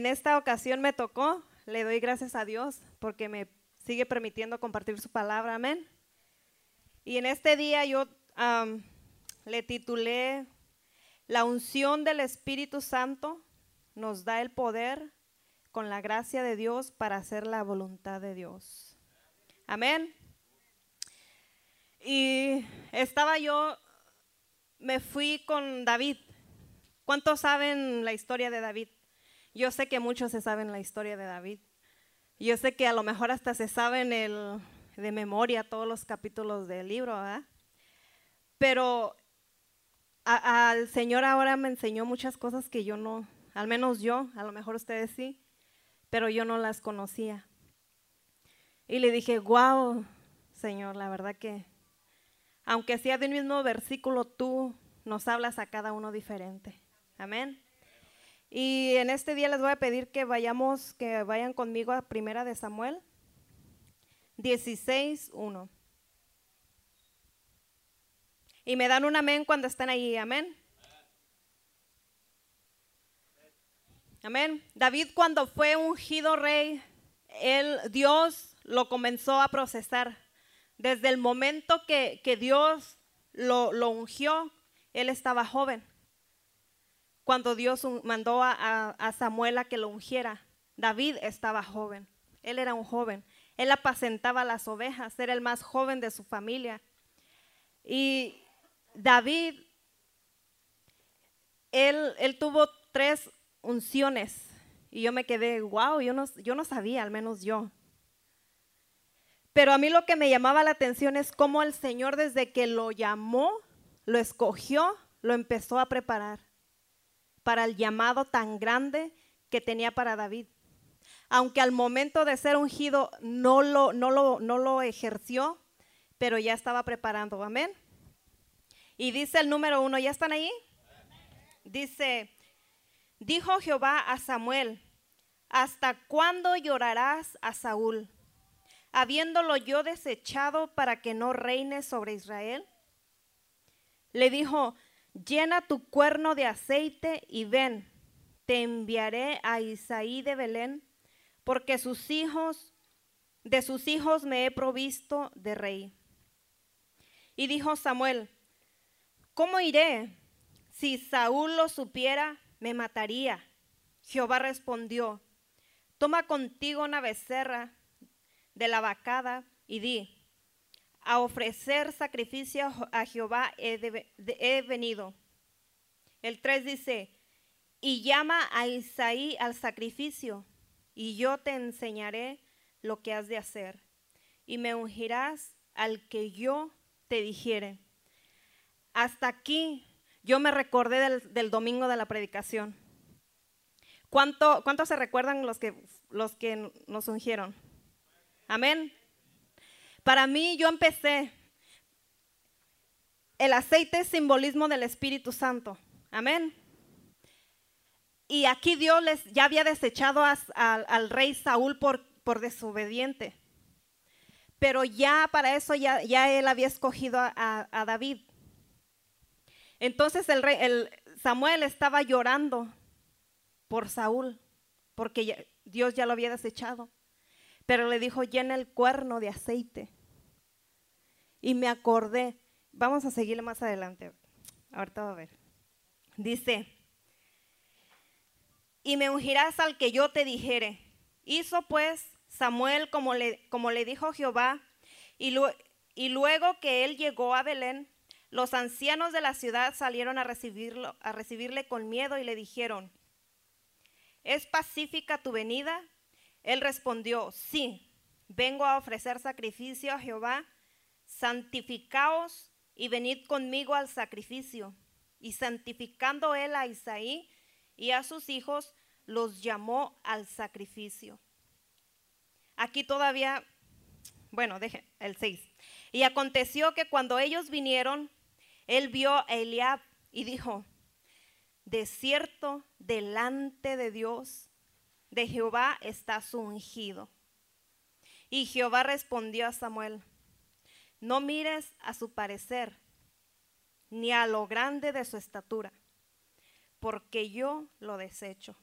en esta ocasión me tocó, le doy gracias a Dios porque me sigue permitiendo compartir su palabra, amén. Y en este día yo le titulé La unción del Espíritu Santo nos da el poder con la gracia de Dios para hacer la voluntad de Dios. Amén. Y estaba yo, me fui con David. ¿Cuántos saben la historia de David? Yo sé que muchos se saben la historia de David. Yo sé que a lo mejor hasta se saben el, de memoria todos los capítulos del libro, ¿verdad? Pero al Señor ahora me enseñó muchas cosas que yo no, al menos yo, a lo mejor ustedes sí, pero yo no las conocía. Y le dije, wow, Señor, la verdad que, aunque sea de un mismo versículo, tú nos hablas a cada uno diferente. Amén. Y en este día les voy a pedir que vayamos, que vayan conmigo a Primera de Samuel 16, 1. Y me dan un amén cuando están ahí, amén. Amén. David cuando fue ungido rey, él, Dios lo comenzó a procesar. Desde el momento que, Dios lo, ungió, él estaba joven. Cuando Dios mandó a, Samuel a que lo ungiera, David estaba joven. Él era un joven. Él apacentaba las ovejas, era el más joven de su familia. Y David, él, él tuvo tres unciones. Y yo me quedé, wow, yo no, yo no sabía, al menos yo. Pero a mí lo que me llamaba la atención es cómo el Señor desde que lo llamó, lo escogió, lo empezó a preparar para el llamado tan grande que tenía para David. Aunque al momento de ser ungido no lo, no lo, no lo ejerció, pero ya estaba preparando. Amén. Y dice el número uno, ¿ya están ahí? Dice, Dijo Jehová a Samuel, ¿hasta cuándo llorarás a Saúl, habiéndolo yo desechado para que no reine sobre Israel? Le dijo, llena tu cuerno de aceite y ven, te enviaré a Isaí de Belén, porque sus hijos, de sus hijos me he provisto de rey. Y dijo Samuel, ¿cómo iré? Si Saúl lo supiera, me mataría. Jehová respondió, toma contigo una becerra de la vacada y di, a ofrecer sacrificio a Jehová he, venido. El 3 dice, y llama a Isaí al sacrificio, y yo te enseñaré lo que has de hacer, y me ungirás al que yo te dijere. Hasta aquí yo me recordé del, domingo de la predicación. ¿Cuánto, ¿Cuánto, se recuerdan los que, los que nos ungieron? Amén. Para mí yo empecé. El aceite es simbolismo del Espíritu Santo. Amén. Y aquí Dios les, ya había desechado al rey Saúl por, por, desobediente. Pero ya para eso ya, él había escogido a, David. Entonces el, rey, el Samuel estaba llorando por Saúl, porque Dios ya lo había desechado. Pero le dijo, llena el cuerno de aceite. Y me acordé, vamos a seguirle más adelante, ahorita va a ver. Dice, y me ungirás al que yo te dijere. Hizo pues Samuel como le, como le dijo Jehová, y, y luego que él llegó a Belén, los ancianos de la ciudad salieron a, recibirlo, a recibirle con miedo y le dijeron, ¿es pacífica tu venida? Él respondió, sí, vengo a ofrecer sacrificio a Jehová, santificaos y venid conmigo al sacrificio. Y santificando él a Isaí y a sus hijos, los llamó al sacrificio. Aquí todavía, bueno, deje el 6. Y aconteció que cuando ellos vinieron, él vio a Eliab y dijo, de cierto, delante de Dios, de Jehová está su ungido. Y Jehová respondió a Samuel, no mires a su parecer, ni a lo grande de su estatura, porque yo lo desecho.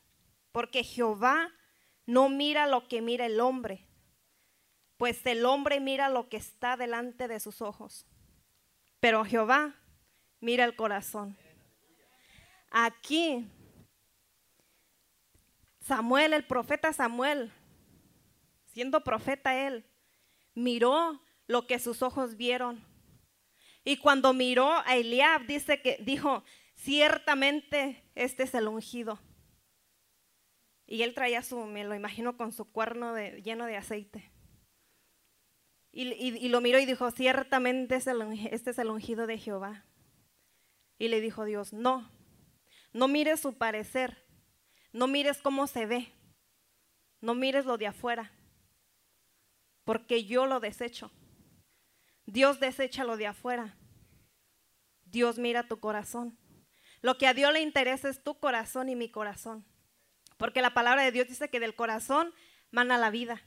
porque Jehová no mira lo que mira el hombre, pues el hombre mira lo que está delante de sus ojos, pero Jehová mira el corazón. Aquí, Samuel, el profeta Samuel, siendo profeta él, miró lo que sus ojos vieron. Y cuando miró a Eliab, dice que dijo, ciertamente este es el ungido. Y él traía su, me lo imagino, con su cuerno lleno de aceite. Y, lo miró y dijo, ciertamente este es el ungido de Jehová. Y le dijo Dios, no, no mires su parecer, no mires cómo se ve, no mires lo de afuera, porque yo lo desecho. Dios desecha lo de afuera. Dios mira tu corazón. Lo que a Dios le interesa es tu corazón y mi corazón. Porque la palabra de Dios dice que del corazón mana la vida.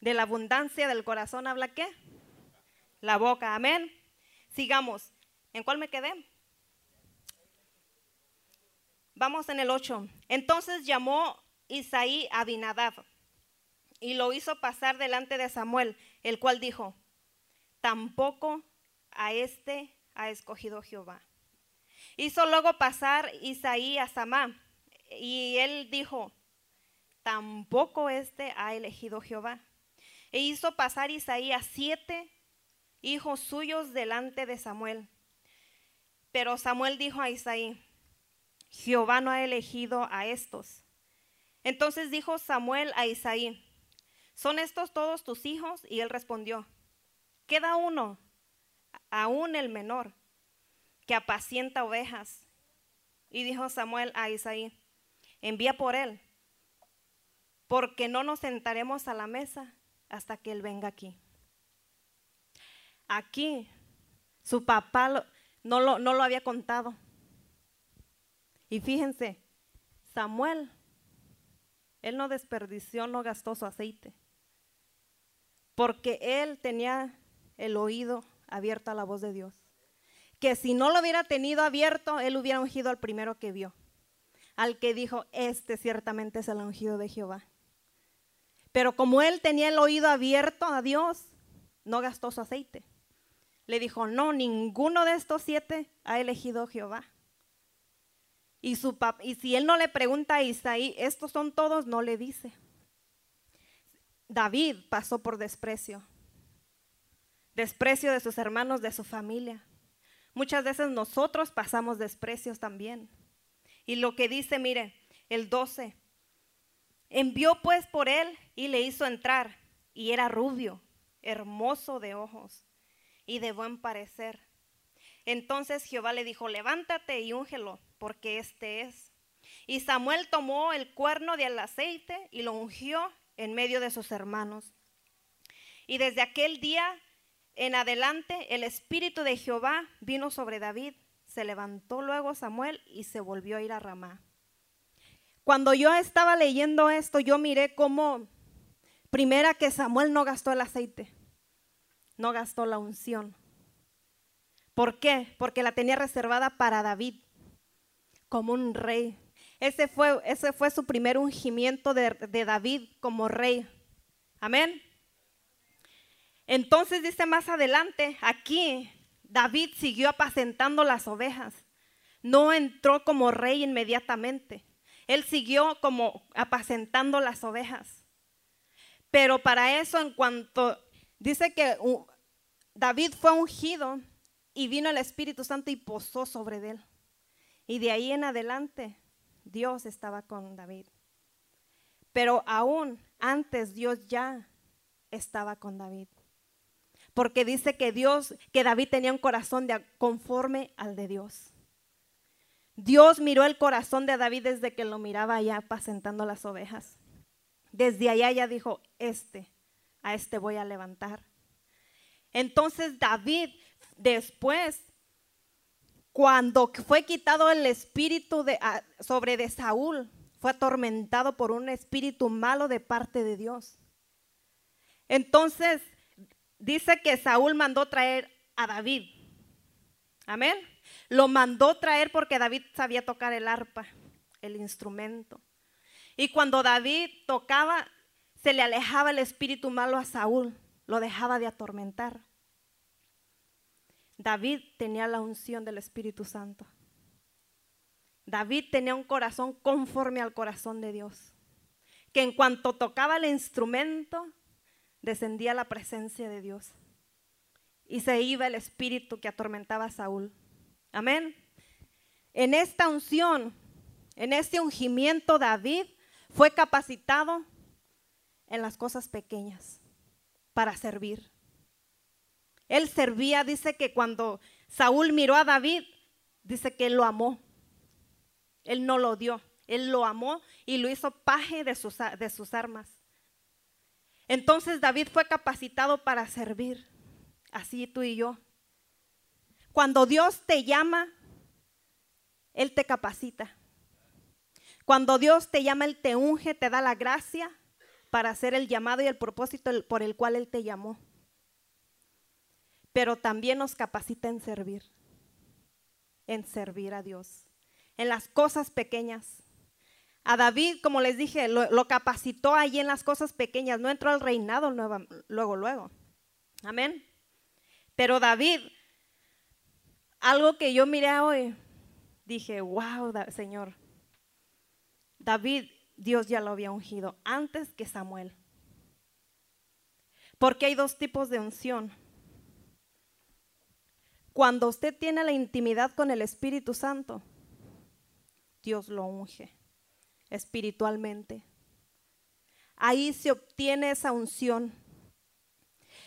De la abundancia del corazón habla qué? La boca. Amén. Sigamos. ¿En cuál me quedé? Vamos en el 8. Entonces llamó Isaí a Abinadab y lo hizo pasar delante de Samuel, el cual dijo, tampoco a este ha escogido Jehová. Hizo luego pasar Isaí a Samá, y él dijo, tampoco este ha elegido Jehová. E hizo pasar Isaí a siete hijos suyos delante de Samuel. Pero Samuel dijo a Isaí, Jehová no ha elegido a estos. Entonces dijo Samuel a Isaí, ¿son estos todos tus hijos? Y él respondió, queda uno, aún el menor, que apacienta ovejas. Y dijo Samuel a Isaí, envía por él, porque no nos sentaremos a la mesa hasta que él venga aquí. Aquí su papá no, lo, no lo había contado. Y fíjense, Samuel, él no desperdició, no gastó su aceite, porque él tenía el oído abierto a la voz de Dios. Que si no lo hubiera tenido abierto, él hubiera ungido al primero que vio, al que dijo, este ciertamente es el ungido de Jehová. Pero como él tenía el oído abierto a Dios, no gastó su aceite. Le dijo, no, ninguno de estos siete ha elegido Jehová. Y, si él no le pregunta a Isaí, estos son todos, no le dice. David pasó por desprecio desprecio de sus hermanos, de su familia. Muchas veces nosotros pasamos desprecios también. Y lo que dice, mire, el 12, envió pues por él y le hizo entrar, y era rubio, hermoso de ojos y de buen parecer. Entonces Jehová le dijo, levántate y úngelo, porque este es. Y Samuel tomó el cuerno del aceite y lo ungió en medio de sus hermanos. Y desde aquel día en adelante el espíritu de Jehová vino sobre David. Se levantó luego Samuel y se volvió a ir a Ramá. Cuando yo estaba leyendo esto, yo miré cómo, primera que Samuel no gastó el aceite, no gastó la unción. ¿Por qué? Porque la tenía reservada para David, como un rey. Ese fue, ese fue su primer ungimiento de, de David como rey. Amén. Entonces dice más adelante, aquí David siguió apacentando las ovejas. No entró como rey inmediatamente. Él siguió como apacentando las ovejas. Pero para eso, en cuanto dice que David fue ungido y vino el Espíritu Santo y posó sobre él. Y de ahí en adelante Dios estaba con David. Pero aún antes Dios ya estaba con David porque dice que Dios, que David tenía un corazón de, conforme al de Dios. Dios miró el corazón de David desde que lo miraba allá apacentando las ovejas. Desde allá ya dijo, este, a este voy a levantar. Entonces David después, cuando fue quitado el espíritu de, sobre de Saúl, fue atormentado por un espíritu malo de parte de Dios. Entonces dice que Saúl mandó traer a David. Amén. Lo mandó traer porque David sabía tocar el arpa. el instrumento. Y cuando David tocaba, se le alejaba el espíritu malo a Saúl, lo dejaba de atormentar. David tenía la unción del Espíritu Santo. David tenía un corazón conforme al corazón de Dios, que en cuanto tocaba el instrumento, descendía la presencia de Dios y se iba el espíritu que atormentaba a Saúl. Amén. En esta unción, en este ungimiento, David fue capacitado en las cosas pequeñas para servir. Él servía, dice que cuando Saúl miró a David, dice que él lo amó. Él no lo dio, él lo amó y lo hizo paje de sus, de sus armas. Entonces David fue capacitado para servir, así tú y yo. Cuando Dios te llama, Él te capacita. Cuando Dios te llama, Él te unge, te da la gracia para hacer el llamado y el propósito por el cual Él te llamó. Pero también nos capacita en servir, en servir a Dios, en las cosas pequeñas. A David, como les dije, lo, capacitó allí en las cosas pequeñas, no entró al reinado luego, luego. Amén. Pero David, algo que yo miré hoy, dije, wow, Señor, David, Dios ya lo había ungido antes que Samuel. Porque hay dos tipos de unción. Cuando usted tiene la intimidad con el Espíritu Santo, Dios lo unge espiritualmente. Ahí se obtiene esa unción.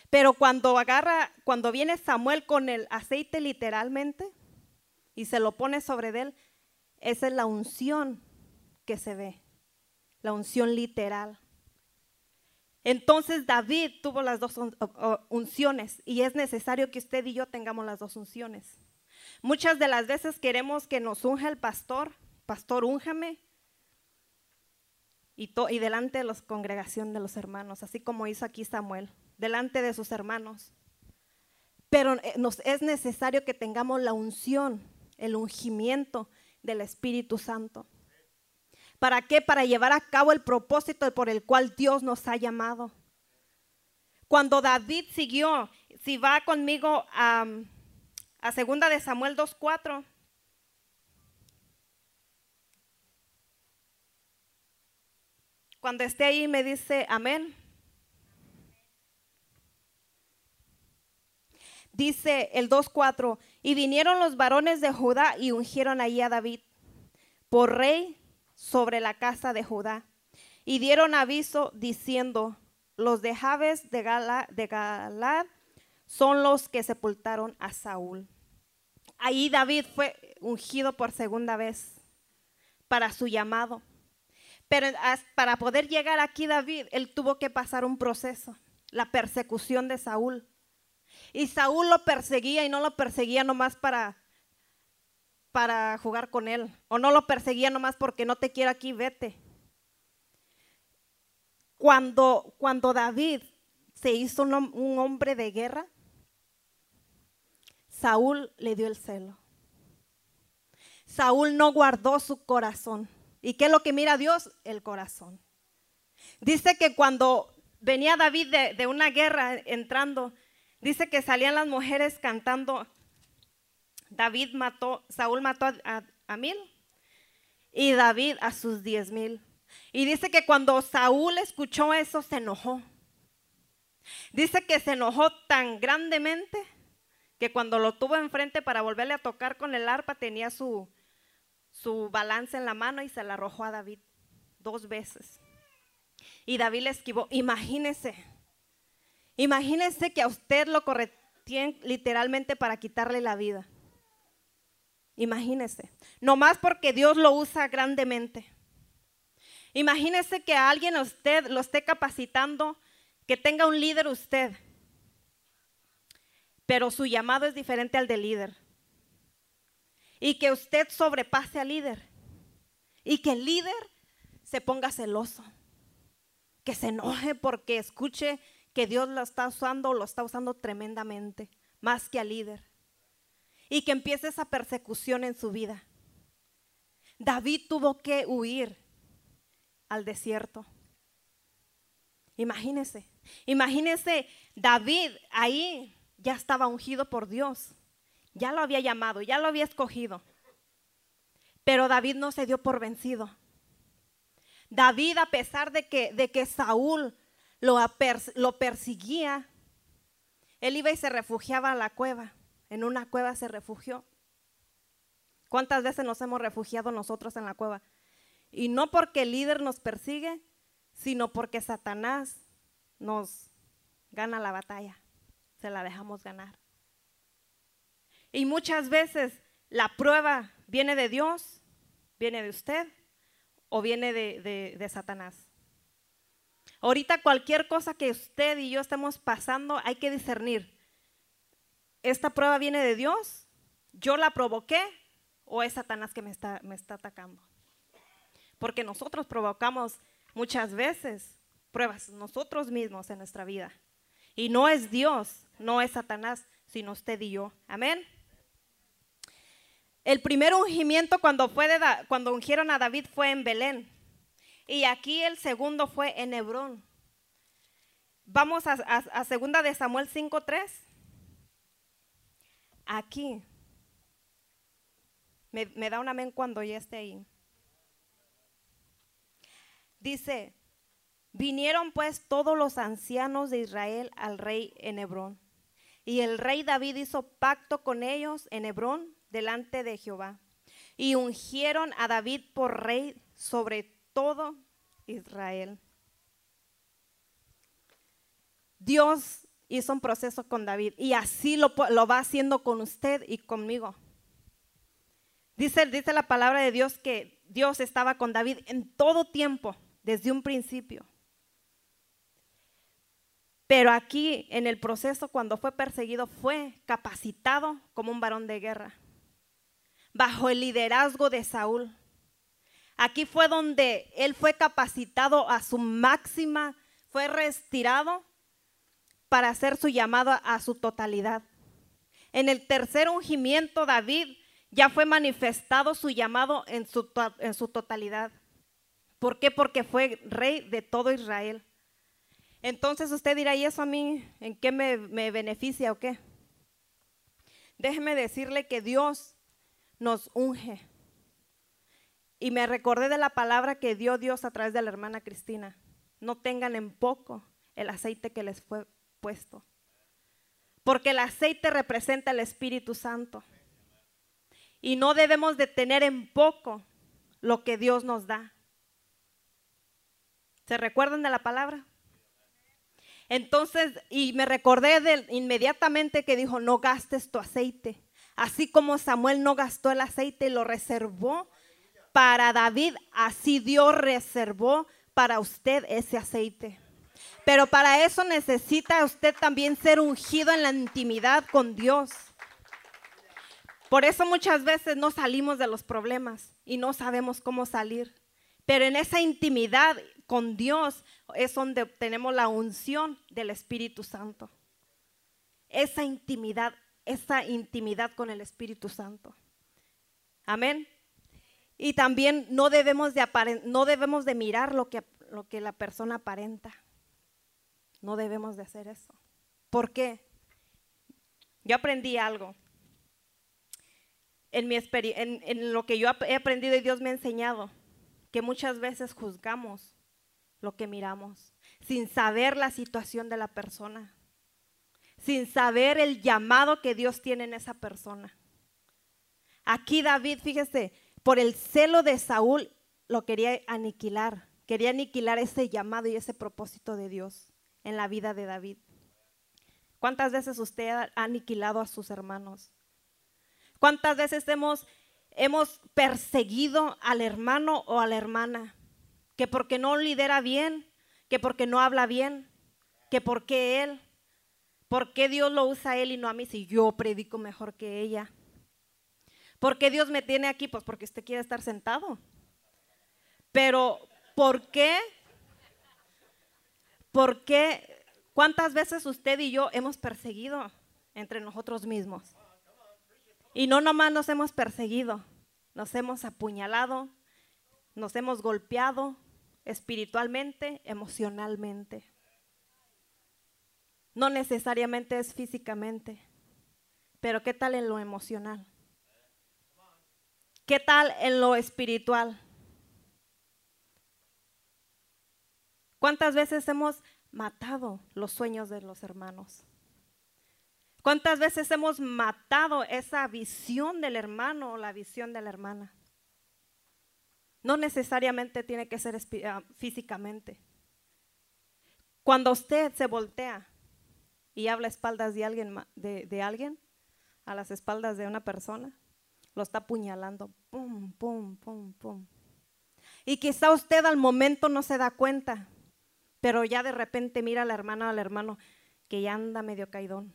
Pero cuando agarra, cuando viene Samuel con el aceite literalmente y se lo pone sobre él, esa es la unción que se ve, la unción literal. Entonces David tuvo las dos unciones y es necesario que usted y yo tengamos las dos unciones. Muchas de las veces queremos que nos unja el pastor, pastor, únjame, y, delante de la congregación de los hermanos, así como hizo aquí Samuel, delante de sus hermanos. Pero eh, nos es necesario que tengamos la unción, el ungimiento del Espíritu Santo. ¿Para qué? Para llevar a cabo el propósito por el cual Dios nos ha llamado. Cuando David siguió, si va conmigo a, a segunda de Samuel 2.4. Cuando esté ahí me dice amén. Dice el 2.4, y vinieron los varones de Judá y ungieron ahí a David por rey sobre la casa de Judá. Y dieron aviso diciendo, los de Jabes de, Gala, de Galad son los que sepultaron a Saúl. Ahí David fue ungido por segunda vez para su llamado. Pero para poder llegar aquí David, él tuvo que pasar un proceso, la persecución de Saúl. Y Saúl lo perseguía y no lo perseguía nomás para para jugar con él. O no lo perseguía nomás porque no te quiero aquí, vete. Cuando, cuando David se hizo un, hombre de guerra, Saúl le dio el celo. Saúl no guardó su corazón. ¿Y qué es lo que mira Dios? El corazón. Dice que cuando venía David de, de, una guerra entrando, dice que salían las mujeres cantando David mató, Saúl mató a, mil y David a sus diez mil. Y dice que cuando Saúl escuchó eso se enojó. Dice que se enojó tan grandemente que cuando lo tuvo enfrente para volverle a tocar con el arpa tenía su, su balance en la mano y se la arrojó a David dos veces. Y David le esquivó. Imagínese, imagínese que a usted lo corretían literalmente para quitarle la vida. Imagínese, nomás porque Dios lo usa grandemente. Imagínese que a alguien a usted lo esté capacitando, que tenga un líder usted, pero su llamado es diferente al del líder. Y que usted sobrepase al líder. Y que el líder se ponga celoso. Que se enoje porque escuche que Dios lo está usando o lo está usando tremendamente, más que al líder y que empiece esa persecución en su vida. David tuvo que huir al desierto. Imagínese, imagínese David ahí ya estaba ungido por Dios, ya lo había llamado, ya lo había escogido. Pero David no se dio por vencido. David, a pesar de que, de que Saúl lo, lo persiguía, él iba y se refugiaba a la cueva. En una cueva se refugió. ¿Cuántas veces nos hemos refugiado nosotros en la cueva? Y no porque el líder nos persigue, sino porque Satanás nos gana la batalla. Se la dejamos ganar. Y muchas veces la prueba viene de Dios, viene de usted o viene de, Satanás. Ahorita cualquier cosa que usted y yo estemos pasando, hay que discernir. ¿Esta prueba viene de Dios? ¿Yo la provoqué? ¿O es Satanás que me está, me está atacando? Porque nosotros provocamos muchas veces pruebas nosotros mismos en nuestra vida. Y no es Dios, no es Satanás, sino usted y yo. Amén. El primer ungimiento cuando, fue cuando ungieron a David fue en Belén. Y aquí el segundo fue en Hebrón. Vamos a, a segunda de Samuel 5.3. Aquí. Me, da un amén cuando ya esté ahí. Dice, vinieron pues todos los ancianos de Israel al rey en Hebrón. Y el rey David hizo pacto con ellos en Hebrón delante de Jehová. Y ungieron a David por rey sobre todo Israel. Dios hizo un proceso con David y así lo, lo, va haciendo con usted y conmigo. Dice, dice la palabra de Dios que Dios estaba con David en todo tiempo, desde un principio. Pero aquí en el proceso, cuando fue perseguido, fue capacitado como un varón de guerra bajo el liderazgo de Saúl. Aquí fue donde él fue capacitado a su máxima, fue retirado para hacer su llamado a su totalidad. En el tercer ungimiento, David ya fue manifestado su llamado en su, totalidad. ¿Por qué? Porque fue rey de todo Israel. Entonces usted dirá, ¿y eso a mí en qué me, me beneficia o qué? Déjeme decirle que Dios nos unge. Y me recordé de la palabra que dio Dios a través de la hermana Cristina. No tengan en poco el aceite que les fue puesto. Porque el aceite representa el Espíritu Santo. Y no debemos de tener en poco lo que Dios nos da. ¿Se recuerdan de la palabra? Entonces, y me recordé de, inmediatamente que dijo, no gastes tu aceite Así como Samuel no gastó el aceite y lo reservó para David, así Dios reservó para usted ese aceite. Pero para eso necesita usted también ser ungido en la intimidad con Dios. Por eso muchas veces no salimos de los problemas y no sabemos cómo salir. Pero en esa intimidad con Dios es donde tenemos la unción del Espíritu Santo. Esa intimidad esa intimidad con el Espíritu Santo. Amén. Y también no debemos de, no debemos de mirar lo que, lo que la persona aparenta. No debemos de hacer eso. ¿Por qué? Yo aprendí algo. En, mi en, en lo que yo he aprendido y Dios me ha enseñado, que muchas veces juzgamos lo que miramos, sin saber la situación de la persona sin saber el llamado que Dios tiene en esa persona. Aquí David, fíjese, por el celo de Saúl lo quería aniquilar, quería aniquilar ese llamado y ese propósito de Dios en la vida de David. ¿Cuántas veces usted ha aniquilado a sus hermanos? ¿Cuántas veces hemos, hemos perseguido al hermano o a la hermana? Que porque no lidera bien, que porque no habla bien, que porque él, ¿Por qué Dios lo usa a él y no a mí si yo predico mejor que ella? ¿Por qué Dios me tiene aquí? Pues porque usted quiere estar sentado. Pero, ¿por qué? ¿Por qué? ¿Cuántas veces usted y yo hemos perseguido entre nosotros mismos? Y no nomás nos hemos perseguido, nos hemos apuñalado, nos hemos golpeado espiritualmente, emocionalmente. No necesariamente es físicamente, pero ¿qué tal en lo emocional? ¿Qué tal en lo espiritual? ¿Cuántas veces hemos matado los sueños de los hermanos? ¿Cuántas veces hemos matado esa visión del hermano o la visión de la hermana? No necesariamente tiene que ser ah, físicamente. Cuando usted se voltea y habla a espaldas de alguien, de, alguien, a las espaldas de una persona, lo está apuñalando, pum, pum, pum, pum. Y quizá usted al momento no se da cuenta, pero ya de repente mira a la hermana o al hermano que ya anda medio caidón.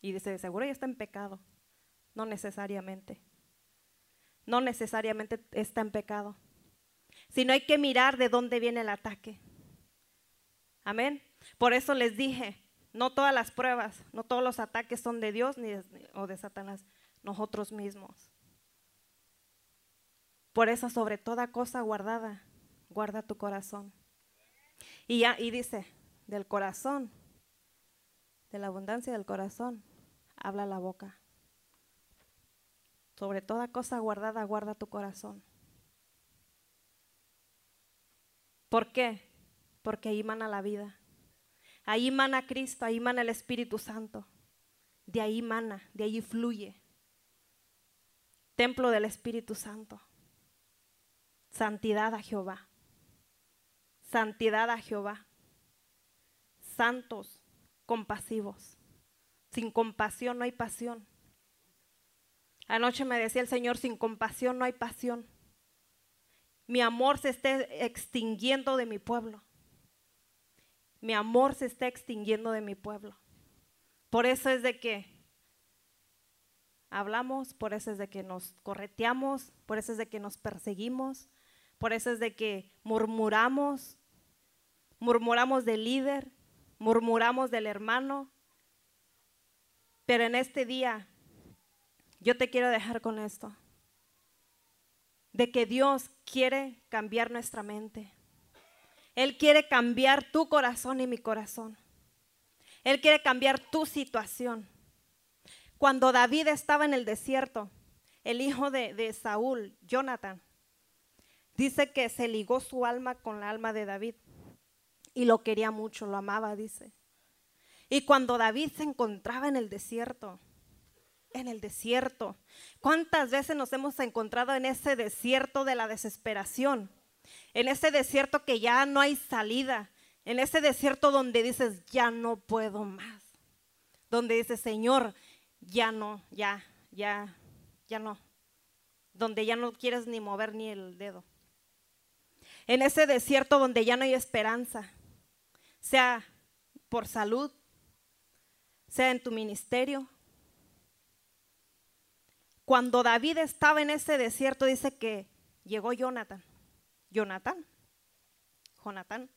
Y dice, seguro ya está en pecado. No necesariamente. No necesariamente está en pecado. Sino hay que mirar de dónde viene el ataque. Amén. Por eso les dije, no todas las pruebas, no todos los ataques son de Dios ni o de Satanás, nosotros mismos. Por eso sobre toda cosa guardada, guarda tu corazón. Y, dice, del corazón, de la abundancia del corazón, habla la boca. Sobre toda cosa guardada, guarda tu corazón. ¿Por qué? Porque ahí mana la vida. Ahí mana Cristo, ahí mana el Espíritu Santo. De ahí mana, de ahí fluye. Templo del Espíritu Santo. Santidad a Jehová. Santidad a Jehová. Santos, compasivos. Sin compasión no hay pasión. Anoche me decía el Señor, sin compasión no hay pasión. Mi amor se está extinguiendo de mi pueblo. Mi amor se está extinguiendo de mi pueblo. Por eso es de que hablamos, por eso es de que nos correteamos, por eso es de que nos perseguimos, por eso es de que murmuramos, murmuramos del líder, murmuramos del hermano. Pero en este día yo te quiero dejar con esto, de que Dios quiere cambiar nuestra mente. Él quiere cambiar tu corazón y mi corazón. Él quiere cambiar tu situación. Cuando David estaba en el desierto, el hijo de, Saúl, Jonathan, dice que se ligó su alma con la alma de David y lo quería mucho, lo amaba, dice. Y cuando David se encontraba en el desierto, en el desierto. ¿Cuántas veces nos hemos encontrado en ese desierto de la desesperación? En ese desierto que ya no hay salida. En ese desierto donde dices, ya no puedo más. Donde dices, Señor, ya no, ya, ya, ya no. Donde ya no quieres ni mover ni el dedo. En ese desierto donde ya no hay esperanza. Sea por salud, sea en tu ministerio, cuando David estaba en ese desierto, dice que llegó Jonathan. Jonathan. Jonathan.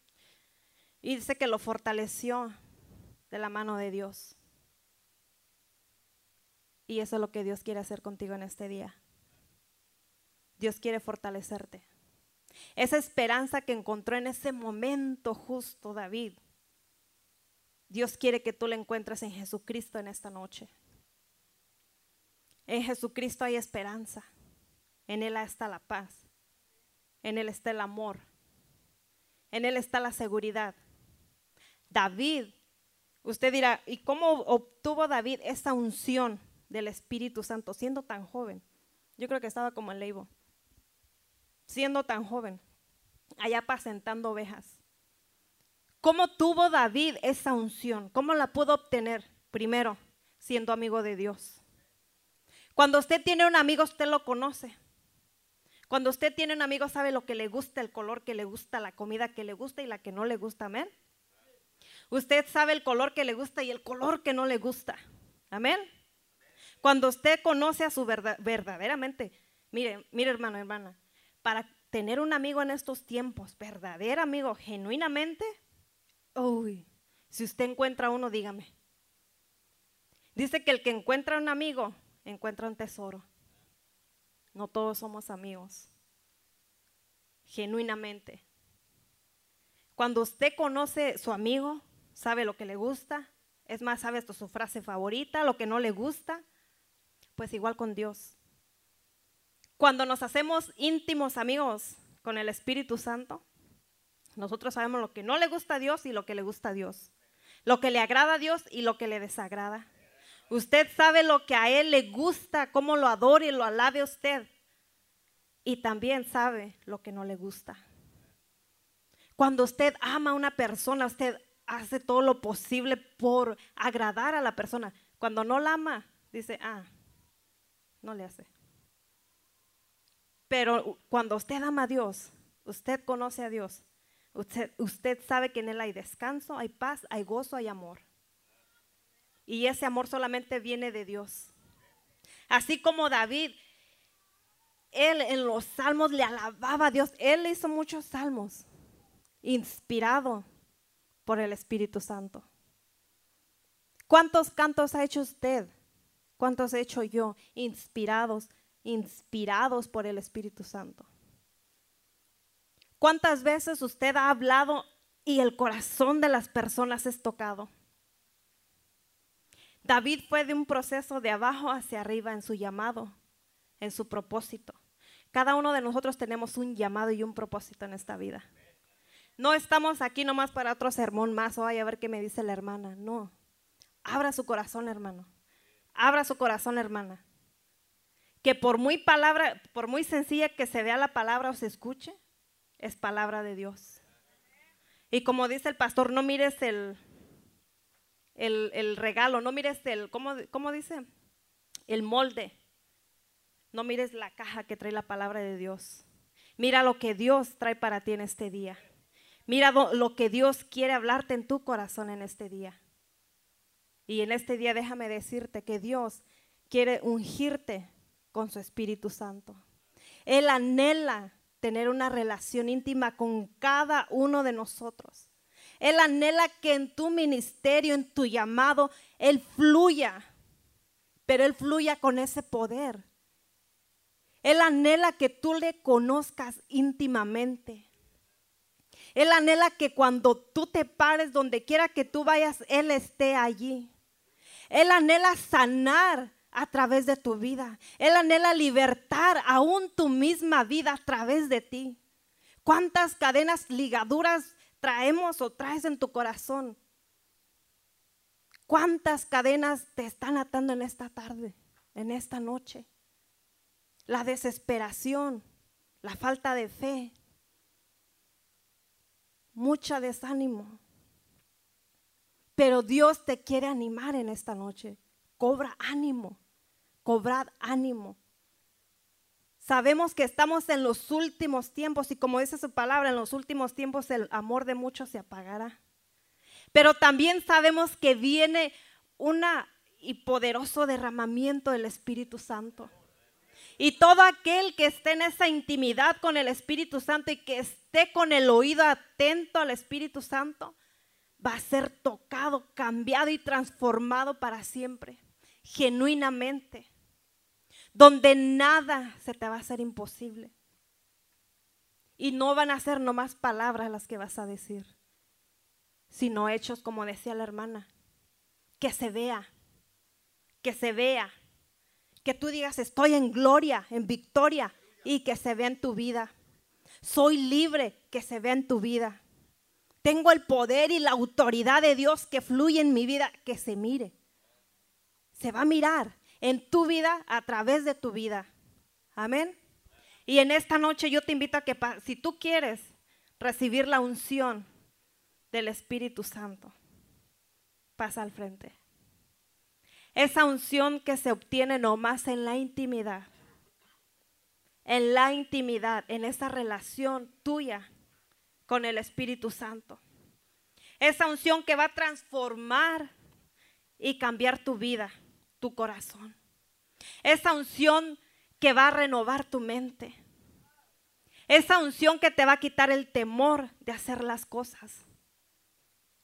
Y dice que lo fortaleció de la mano de Dios. Y eso es lo que Dios quiere hacer contigo en este día. Dios quiere fortalecerte. Esa esperanza que encontró en ese momento justo David, Dios quiere que tú la encuentres en Jesucristo en esta noche. En Jesucristo hay esperanza. En Él está la paz. En Él está el amor. En Él está la seguridad. David, usted dirá, ¿y cómo obtuvo David esa unción del Espíritu Santo siendo tan joven? Yo creo que estaba como en Leibo. Siendo tan joven, allá apacentando ovejas. ¿Cómo tuvo David esa unción? ¿Cómo la pudo obtener? Primero, siendo amigo de Dios. Cuando usted tiene un amigo, usted lo conoce. Cuando usted tiene un amigo, sabe lo que le gusta, el color que le gusta, la comida que le gusta y la que no le gusta. Amén. Usted sabe el color que le gusta y el color que no le gusta. Amén. Cuando usted conoce a su verdad, verdaderamente, mire, mire hermano, hermana, para tener un amigo en estos tiempos, verdadero amigo, genuinamente, uy, si usted encuentra uno, dígame. Dice que el que encuentra un amigo encuentra un tesoro. No todos somos amigos. Genuinamente. Cuando usted conoce su amigo, sabe lo que le gusta, es más, sabe esto su frase favorita, lo que no le gusta, pues igual con Dios. Cuando nos hacemos íntimos amigos con el Espíritu Santo, nosotros sabemos lo que no le gusta a Dios y lo que le gusta a Dios. Lo que le agrada a Dios y lo que le desagrada. Usted sabe lo que a Él le gusta, cómo lo adore y lo alabe usted. Y también sabe lo que no le gusta. Cuando usted ama a una persona, usted hace todo lo posible por agradar a la persona. Cuando no la ama, dice, ah, no le hace. Pero cuando usted ama a Dios, usted conoce a Dios, usted, sabe que en Él hay descanso, hay paz, hay gozo, hay amor. Y ese amor solamente viene de Dios. Así como David, él en los salmos le alababa a Dios. Él hizo muchos salmos, inspirado por el Espíritu Santo. ¿Cuántos cantos ha hecho usted? ¿Cuántos he hecho yo? Inspirados, inspirados por el Espíritu Santo. ¿Cuántas veces usted ha hablado y el corazón de las personas es tocado? David fue de un proceso de abajo hacia arriba en su llamado, en su propósito. Cada uno de nosotros tenemos un llamado y un propósito en esta vida. No estamos aquí nomás para otro sermón más o a ver qué me dice la hermana. No. Abra su corazón, hermano. Abra su corazón, hermana. Que por muy palabra, por muy sencilla que se vea la palabra o se escuche, es palabra de Dios. Y como dice el pastor, no mires el, el, regalo, no mires el, ¿cómo, ¿cómo dice? El molde. No mires la caja que trae la palabra de Dios. Mira lo que Dios trae para ti en este día. Mira lo que Dios quiere hablarte en tu corazón en este día. Y en este día déjame decirte que Dios quiere ungirte con su Espíritu Santo. Él anhela tener una relación íntima con cada uno de nosotros. Él anhela que en tu ministerio, en tu llamado, Él fluya, pero Él fluya con ese poder. Él anhela que tú le conozcas íntimamente. Él anhela que cuando tú te pares, donde quiera que tú vayas, Él esté allí. Él anhela sanar a través de tu vida. Él anhela libertar aún tu misma vida a través de ti. ¿Cuántas cadenas, ligaduras traemos o traes en tu corazón? ¿Cuántas cadenas te están atando en esta tarde, en esta noche? La desesperación, la falta de fe, mucha desánimo. Pero Dios te quiere animar en esta noche. Cobra ánimo, cobrad ánimo. Sabemos que estamos en los últimos tiempos y como dice su palabra, en los últimos tiempos el amor de muchos se apagará. Pero también sabemos que viene una y poderoso derramamiento del Espíritu Santo. Y todo aquel que esté en esa intimidad con el Espíritu Santo y que esté con el oído atento al Espíritu Santo, va a ser tocado, cambiado y transformado para siempre, genuinamente, donde nada se te va a hacer imposible. Y no van a ser nomás palabras las que vas a decir, sino hechos, como decía la hermana, que se vea, que se vea que tú digas, estoy en gloria, en victoria, y que se vea en tu vida. Soy libre, que se vea en tu vida. Tengo el poder y la autoridad de Dios que fluye en mi vida, que se mire. Se va a mirar en tu vida a través de tu vida. Amén. Y en esta noche yo te invito a que si tú quieres recibir la unción del Espíritu Santo, pasa al frente. Esa unción que se obtiene nomás en la intimidad. En la intimidad, en esa relación tuya con el Espíritu Santo. Esa unción que va a transformar y cambiar tu vida, tu corazón. Esa unción que va a renovar tu mente. Esa unción que te va a quitar el temor de hacer las cosas.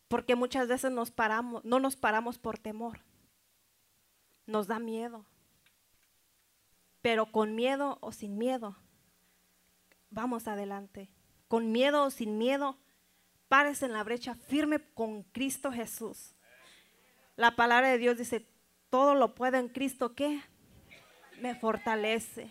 Porque muchas veces nos paramos, no nos paramos por temor nos da miedo. pero con miedo o sin miedo, vamos adelante. Con miedo o sin miedo, pares en la brecha firme con Cristo Jesús. La palabra de Dios dice, todo lo puedo en Cristo que me fortalece.